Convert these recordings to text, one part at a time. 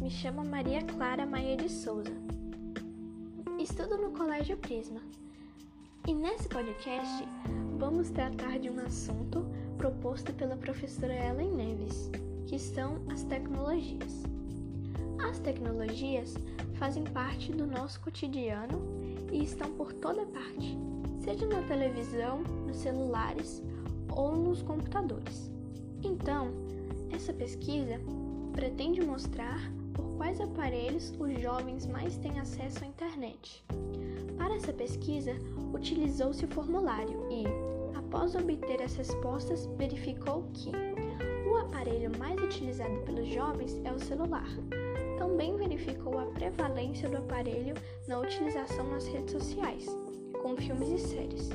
me chamo Maria Clara Maia de Souza. Estudo no Colégio Prisma. E nesse podcast vamos tratar de um assunto proposto pela professora Ellen Neves, que são as tecnologias. As tecnologias fazem parte do nosso cotidiano e estão por toda parte, seja na televisão, nos celulares ou nos computadores. Então, essa pesquisa pretende mostrar por quais aparelhos os jovens mais têm acesso à internet. Para essa pesquisa, utilizou-se o formulário e, após obter as respostas, verificou que o aparelho mais utilizado pelos jovens é o celular. Também verificou a prevalência do aparelho na utilização nas redes sociais, com filmes e séries.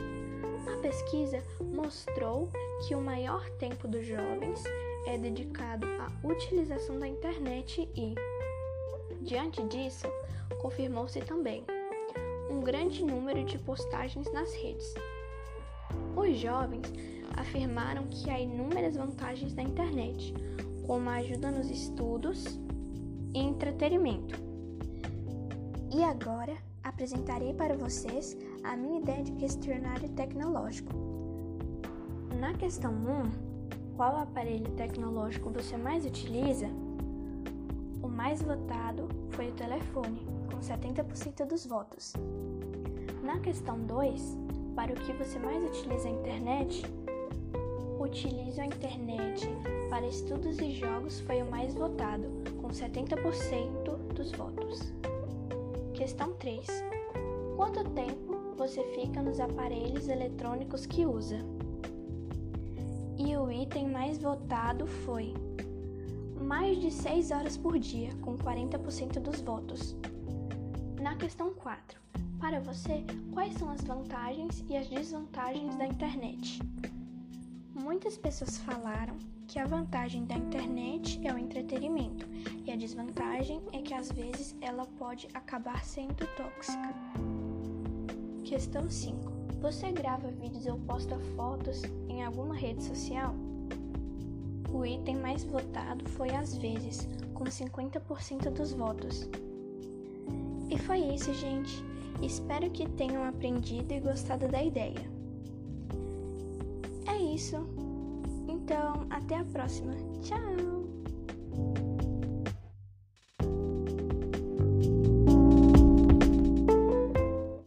A pesquisa mostrou que o maior tempo dos jovens é dedicado à utilização da internet e, diante disso, confirmou-se também um grande número de postagens nas redes. Os jovens afirmaram que há inúmeras vantagens da internet, como a ajuda nos estudos e entretenimento. E agora apresentarei para vocês a minha ideia de questionário tecnológico. Na questão 1, qual aparelho tecnológico você mais utiliza? O mais votado foi o telefone, com 70% dos votos. Na questão 2, para o que você mais utiliza a internet? Utilizo a internet para estudos e jogos foi o mais votado, com 70% dos votos. Questão 3. Quanto tempo você fica nos aparelhos eletrônicos que usa? e o item mais votado foi mais de 6 horas por dia, com 40% dos votos. Na questão 4, para você, quais são as vantagens e as desvantagens da internet? Muitas pessoas falaram que a vantagem da internet é o entretenimento e a desvantagem é que às vezes ela pode acabar sendo tóxica. Questão 5. Você grava vídeos ou posta fotos em alguma rede social? O item mais votado foi às vezes, com 50% dos votos. E foi isso, gente. Espero que tenham aprendido e gostado da ideia. É isso. Então, até a próxima. Tchau!